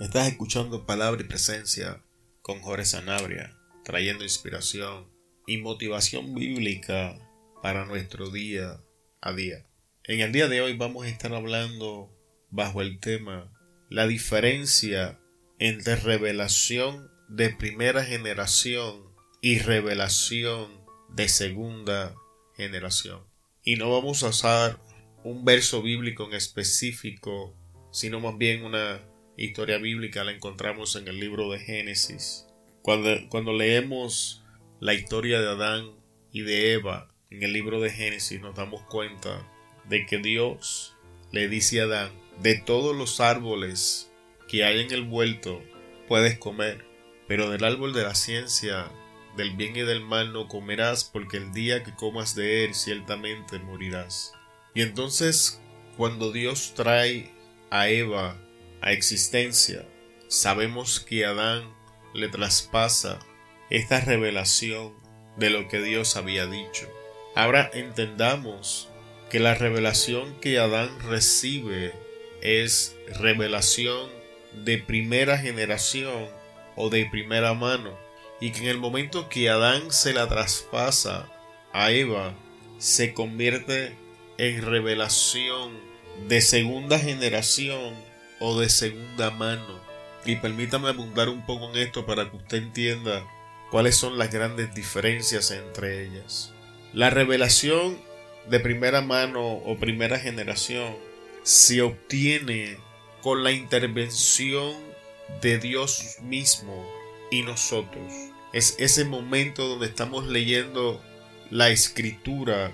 Estás escuchando Palabra y Presencia con Jorge Sanabria, trayendo inspiración y motivación bíblica para nuestro día a día. En el día de hoy vamos a estar hablando bajo el tema la diferencia entre revelación de primera generación y revelación de segunda generación. Y no vamos a usar un verso bíblico en específico, sino más bien una historia bíblica la encontramos en el libro de Génesis. Cuando, cuando leemos la historia de Adán y de Eva en el libro de Génesis nos damos cuenta de que Dios le dice a Adán, de todos los árboles que hay en el vuelto puedes comer, pero del árbol de la ciencia, del bien y del mal no comerás, porque el día que comas de él ciertamente morirás. Y entonces, cuando Dios trae a Eva a existencia, sabemos que Adán le traspasa esta revelación de lo que Dios había dicho. Ahora entendamos que la revelación que Adán recibe es revelación de primera generación o de primera mano y que en el momento que Adán se la traspasa a Eva se convierte en revelación de segunda generación o de segunda mano. Y permítame abundar un poco en esto para que usted entienda cuáles son las grandes diferencias entre ellas. La revelación de primera mano o primera generación se obtiene con la intervención de Dios mismo y nosotros. Es ese momento donde estamos leyendo la escritura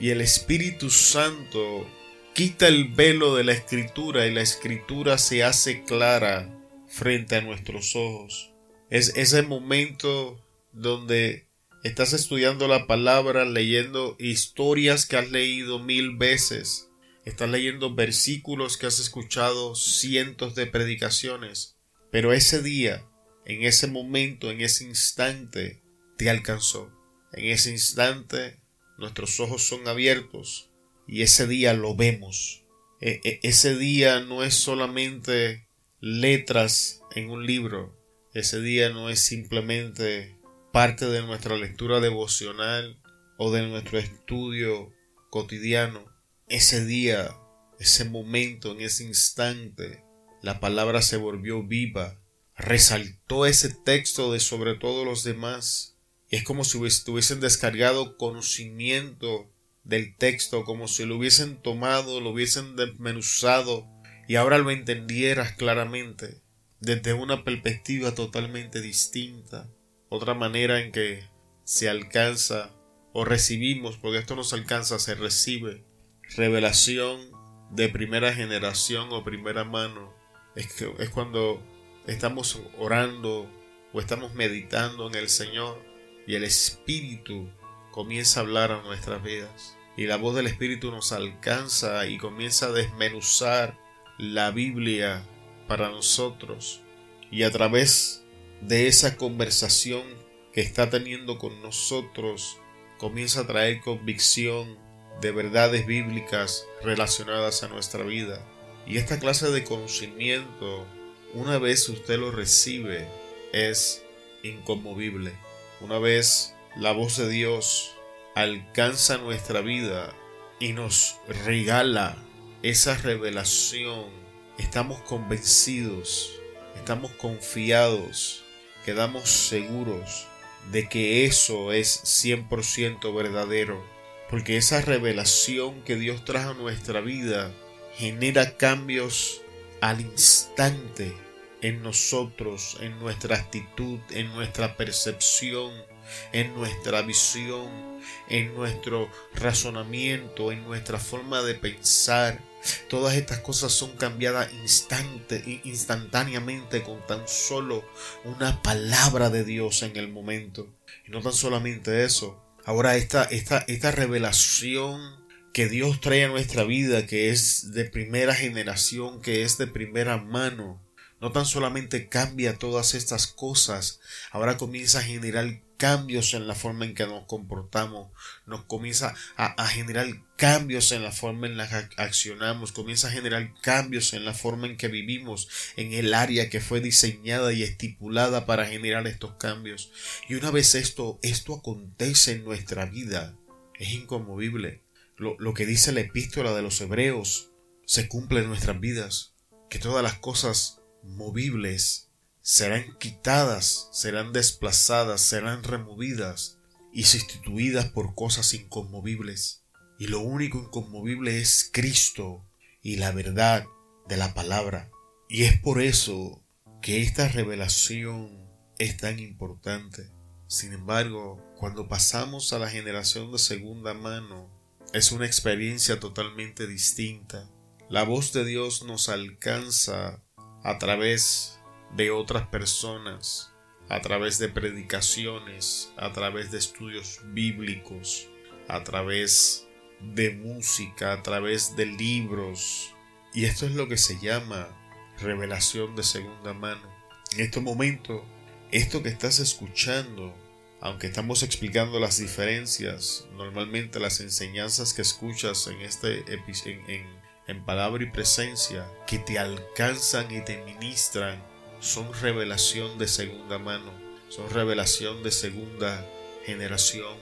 y el Espíritu Santo quita el velo de la escritura y la escritura se hace clara frente a nuestros ojos. Es ese momento donde estás estudiando la palabra, leyendo historias que has leído mil veces, estás leyendo versículos que has escuchado cientos de predicaciones, pero ese día, en ese momento, en ese instante, te alcanzó. En ese instante, nuestros ojos son abiertos y ese día lo vemos. E, e, ese día no es solamente letras en un libro, ese día no es simplemente parte de nuestra lectura devocional o de nuestro estudio cotidiano. Ese día, ese momento, en ese instante, la palabra se volvió viva, resaltó ese texto de sobre todos los demás. Es como si hubiesen descargado conocimiento del texto como si lo hubiesen tomado, lo hubiesen desmenuzado y ahora lo entendieras claramente desde una perspectiva totalmente distinta, otra manera en que se alcanza o recibimos, porque esto no se alcanza, se recibe revelación de primera generación o primera mano. Es, que, es cuando estamos orando o estamos meditando en el Señor y el Espíritu comienza a hablar a nuestras vidas. Y la voz del Espíritu nos alcanza y comienza a desmenuzar la Biblia para nosotros. Y a través de esa conversación que está teniendo con nosotros, comienza a traer convicción de verdades bíblicas relacionadas a nuestra vida. Y esta clase de conocimiento, una vez usted lo recibe, es inconmovible. Una vez la voz de Dios alcanza nuestra vida y nos regala esa revelación, estamos convencidos, estamos confiados, quedamos seguros de que eso es 100% verdadero, porque esa revelación que Dios trajo a nuestra vida genera cambios al instante en nosotros, en nuestra actitud, en nuestra percepción, en nuestra visión, en nuestro razonamiento, en nuestra forma de pensar. Todas estas cosas son cambiadas instante, instantáneamente con tan solo una palabra de Dios en el momento. Y no tan solamente eso. Ahora esta, esta, esta revelación que Dios trae a nuestra vida, que es de primera generación, que es de primera mano, no tan solamente cambia todas estas cosas, ahora comienza a generar cambios en la forma en que nos comportamos, nos comienza a, generar cambios en la forma en la que accionamos, comienza a generar cambios en la forma en que vivimos, en el área que fue diseñada y estipulada para generar estos cambios. Y una vez esto, esto acontece en nuestra vida, es inconmovible. Lo, lo que dice la epístola de los hebreos se cumple en nuestras vidas, que todas las cosas movibles serán quitadas, serán desplazadas, serán removidas y sustituidas por cosas inconmovibles. Y lo único inconmovible es Cristo y la verdad de la palabra. Y es por eso que esta revelación es tan importante. Sin embargo, cuando pasamos a la generación de segunda mano, es una experiencia totalmente distinta. La voz de Dios nos alcanza a través de otras personas, a través de predicaciones, a través de estudios bíblicos, a través de música, a través de libros. Y esto es lo que se llama revelación de segunda mano. En este momento, esto que estás escuchando, aunque estamos explicando las diferencias, normalmente las enseñanzas que escuchas en este en, en en palabra y presencia que te alcanzan y te ministran son revelación de segunda mano, son revelación de segunda generación.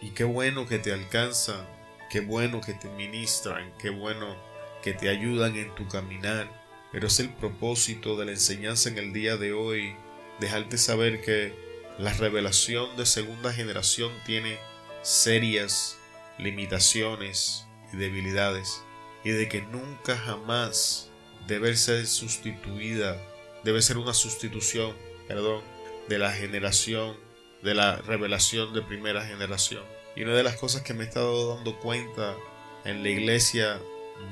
Y qué bueno que te alcanzan, qué bueno que te ministran, qué bueno que te ayudan en tu caminar. Pero es el propósito de la enseñanza en el día de hoy, dejarte saber que la revelación de segunda generación tiene serias limitaciones y debilidades y de que nunca jamás debe ser sustituida, debe ser una sustitución, perdón, de la generación, de la revelación de primera generación. Y una de las cosas que me he estado dando cuenta en la iglesia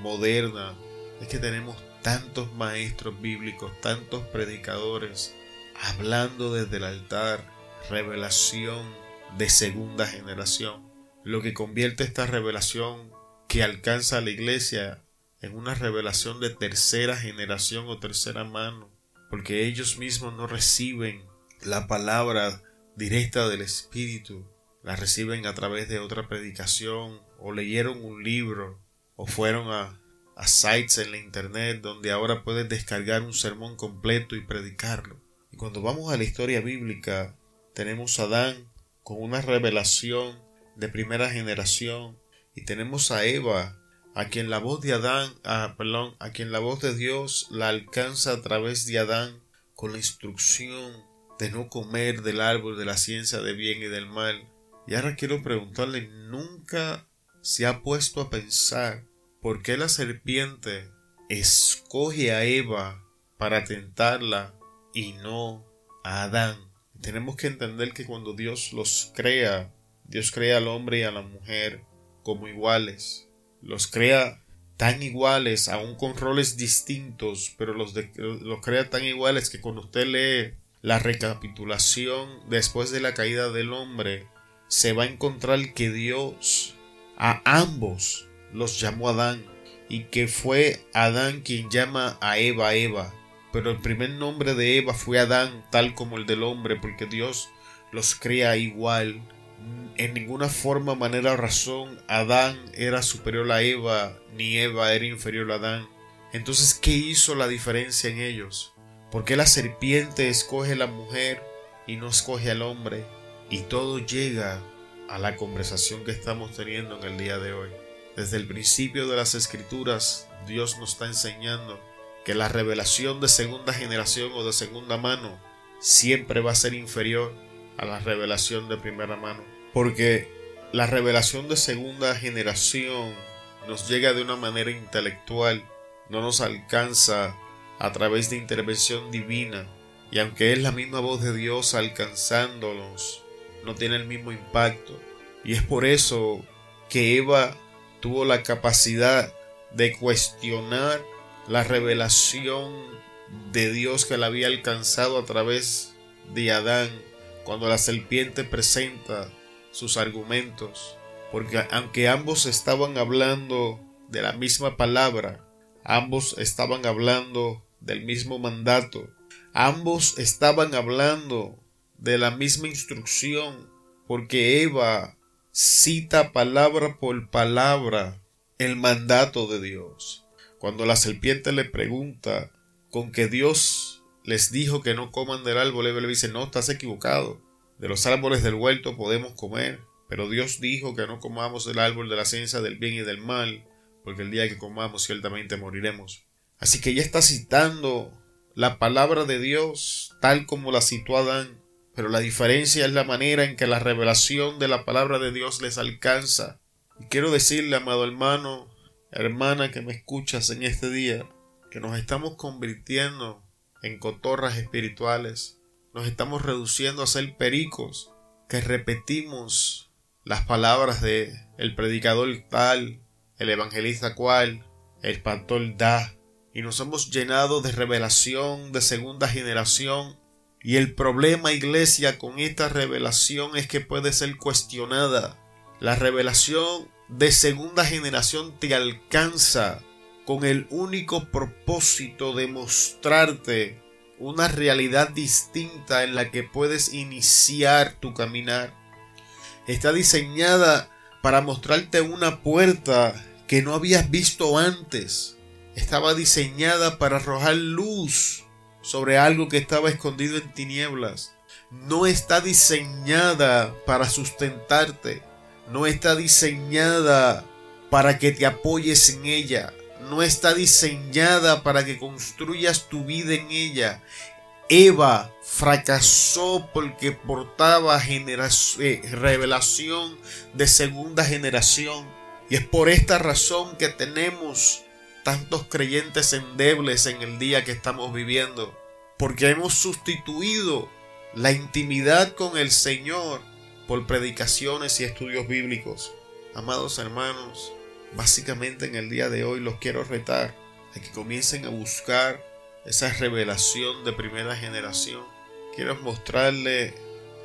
moderna es que tenemos tantos maestros bíblicos, tantos predicadores, hablando desde el altar, revelación de segunda generación, lo que convierte esta revelación que alcanza a la iglesia en una revelación de tercera generación o tercera mano, porque ellos mismos no reciben la palabra directa del Espíritu, la reciben a través de otra predicación, o leyeron un libro, o fueron a, a sites en la internet donde ahora puedes descargar un sermón completo y predicarlo. Y cuando vamos a la historia bíblica, tenemos a Adán con una revelación de primera generación y tenemos a Eva, a quien la voz de Adán, a, perdón, a quien la voz de Dios la alcanza a través de Adán con la instrucción de no comer del árbol de la ciencia de bien y del mal. Y ahora quiero preguntarle, ¿nunca se ha puesto a pensar por qué la serpiente escoge a Eva para tentarla y no a Adán? Tenemos que entender que cuando Dios los crea, Dios crea al hombre y a la mujer como iguales. Los crea tan iguales, aún con roles distintos, pero los, los crea tan iguales que cuando usted lee la recapitulación después de la caída del hombre, se va a encontrar que Dios a ambos los llamó Adán y que fue Adán quien llama a Eva Eva. Pero el primer nombre de Eva fue Adán, tal como el del hombre, porque Dios los crea igual en ninguna forma, manera o razón Adán era superior a Eva, ni Eva era inferior a Adán. Entonces, ¿qué hizo la diferencia en ellos? ¿Por qué la serpiente escoge la mujer y no escoge al hombre? Y todo llega a la conversación que estamos teniendo en el día de hoy. Desde el principio de las escrituras, Dios nos está enseñando que la revelación de segunda generación o de segunda mano siempre va a ser inferior a la revelación de primera mano porque la revelación de segunda generación nos llega de una manera intelectual, no nos alcanza a través de intervención divina, y aunque es la misma voz de Dios alcanzándonos, no tiene el mismo impacto. Y es por eso que Eva tuvo la capacidad de cuestionar la revelación de Dios que la había alcanzado a través de Adán cuando la serpiente presenta sus argumentos, porque aunque ambos estaban hablando de la misma palabra, ambos estaban hablando del mismo mandato. Ambos estaban hablando de la misma instrucción, porque Eva cita palabra por palabra el mandato de Dios. Cuando la serpiente le pregunta con que Dios les dijo que no coman del árbol, Eva le dice, no, estás equivocado. De los árboles del huerto podemos comer, pero Dios dijo que no comamos del árbol de la ciencia del bien y del mal, porque el día que comamos ciertamente moriremos. Así que ella está citando la palabra de Dios tal como la citó Adán, pero la diferencia es la manera en que la revelación de la palabra de Dios les alcanza. Y quiero decirle, amado hermano, hermana que me escuchas en este día, que nos estamos convirtiendo en cotorras espirituales, nos estamos reduciendo a ser pericos, que repetimos las palabras de el predicador tal, el evangelista cual, el pastor da, y nos hemos llenado de revelación de segunda generación. Y el problema, iglesia, con esta revelación es que puede ser cuestionada. La revelación de segunda generación te alcanza con el único propósito de mostrarte una realidad distinta en la que puedes iniciar tu caminar. Está diseñada para mostrarte una puerta que no habías visto antes. Estaba diseñada para arrojar luz sobre algo que estaba escondido en tinieblas. No está diseñada para sustentarte. No está diseñada para que te apoyes en ella. No está diseñada para que construyas tu vida en ella. Eva fracasó porque portaba eh, revelación de segunda generación. Y es por esta razón que tenemos tantos creyentes endebles en el día que estamos viviendo. Porque hemos sustituido la intimidad con el Señor por predicaciones y estudios bíblicos. Amados hermanos, básicamente en el día de hoy los quiero retar a que comiencen a buscar esa revelación de primera generación. Quiero mostrarle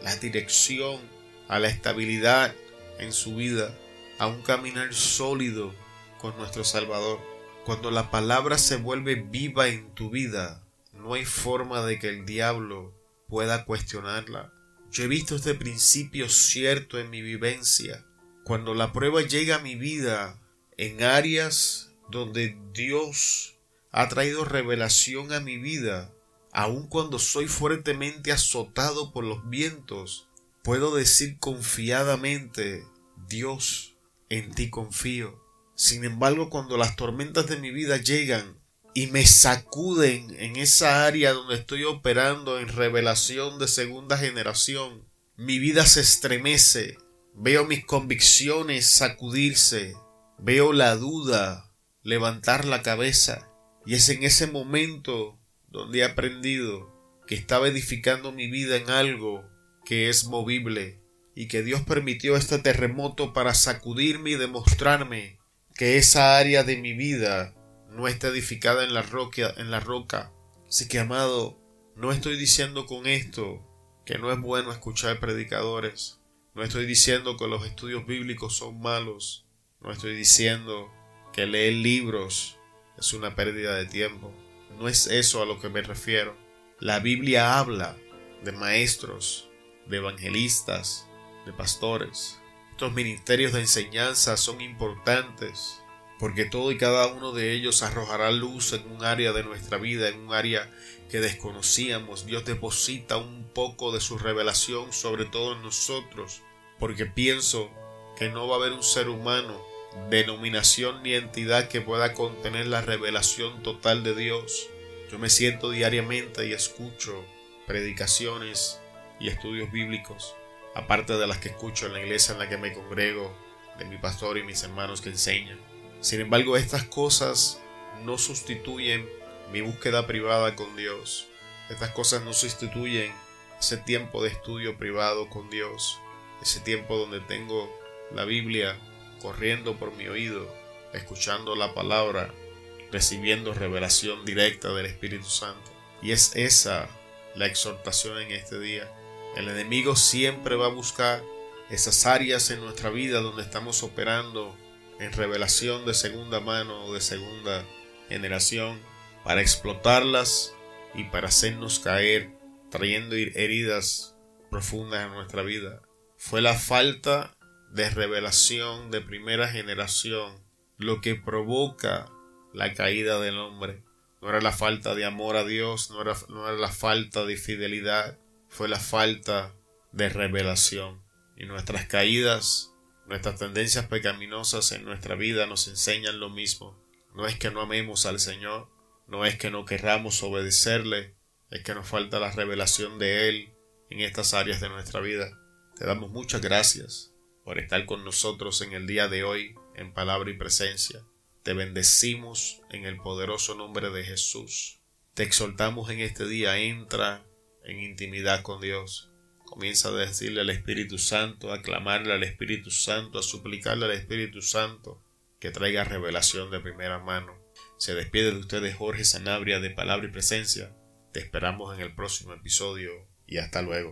la dirección a la estabilidad en su vida, a un caminar sólido con nuestro Salvador. Cuando la palabra se vuelve viva en tu vida, no hay forma de que el diablo pueda cuestionarla. Yo he visto este principio cierto en mi vivencia. Cuando la prueba llega a mi vida en áreas donde Dios ha traído revelación a mi vida, aun cuando soy fuertemente azotado por los vientos, puedo decir confiadamente, Dios, en ti confío. Sin embargo, cuando las tormentas de mi vida llegan y me sacuden en esa área donde estoy operando en revelación de segunda generación, mi vida se estremece, veo mis convicciones sacudirse, veo la duda levantar la cabeza, y es en ese momento donde he aprendido que estaba edificando mi vida en algo que es movible y que Dios permitió este terremoto para sacudirme y demostrarme que esa área de mi vida no está edificada en la roca, en la. Así que amado, no estoy diciendo con esto que no es bueno escuchar predicadores. No estoy diciendo que los estudios bíblicos son malos. No estoy diciendo que leer libros es una pérdida de tiempo. No es eso a lo que me refiero. La Biblia habla de maestros, de evangelistas, de pastores. Estos ministerios de enseñanza son importantes porque todo y cada uno de ellos arrojará luz en un área de nuestra vida, en un área que desconocíamos. Dios deposita un poco de su revelación sobre todos nosotros, porque pienso que no va a haber un ser humano denominación ni entidad que pueda contener la revelación total de Dios. Yo me siento diariamente y escucho predicaciones y estudios bíblicos, aparte de las que escucho en la iglesia en la que me congrego, de mi pastor y mis hermanos que enseñan. Sin embargo, estas cosas no sustituyen mi búsqueda privada con Dios. Estas cosas no sustituyen ese tiempo de estudio privado con Dios, ese tiempo donde tengo la Biblia corriendo por mi oído, escuchando la palabra, recibiendo revelación directa del Espíritu Santo. Y es esa la exhortación en este día. El enemigo siempre va a buscar esas áreas en nuestra vida donde estamos operando en revelación de segunda mano o de segunda generación para explotarlas y para hacernos caer, trayendo heridas profundas en nuestra vida. Fue la falta de revelación de primera generación lo que provoca la caída del hombre. No era la falta de amor a Dios, no era, no era la falta de fidelidad, fue la falta de revelación. Y nuestras caídas, nuestras tendencias pecaminosas en nuestra vida nos enseñan lo mismo. No es que no amemos al Señor, no es que no querramos obedecerle, es que nos falta la revelación de Él en estas áreas de nuestra vida. Te damos muchas gracias por estar con nosotros en el día de hoy en palabra y presencia. Te bendecimos en el poderoso nombre de Jesús. Te exhortamos en este día, entra en intimidad con Dios. Comienza a decirle al Espíritu Santo, a clamarle al Espíritu Santo, a suplicarle al Espíritu Santo que traiga revelación de primera mano. Se despide de ustedes Jorge Sanabria de Palabra y Presencia. Te esperamos en el próximo episodio y hasta luego.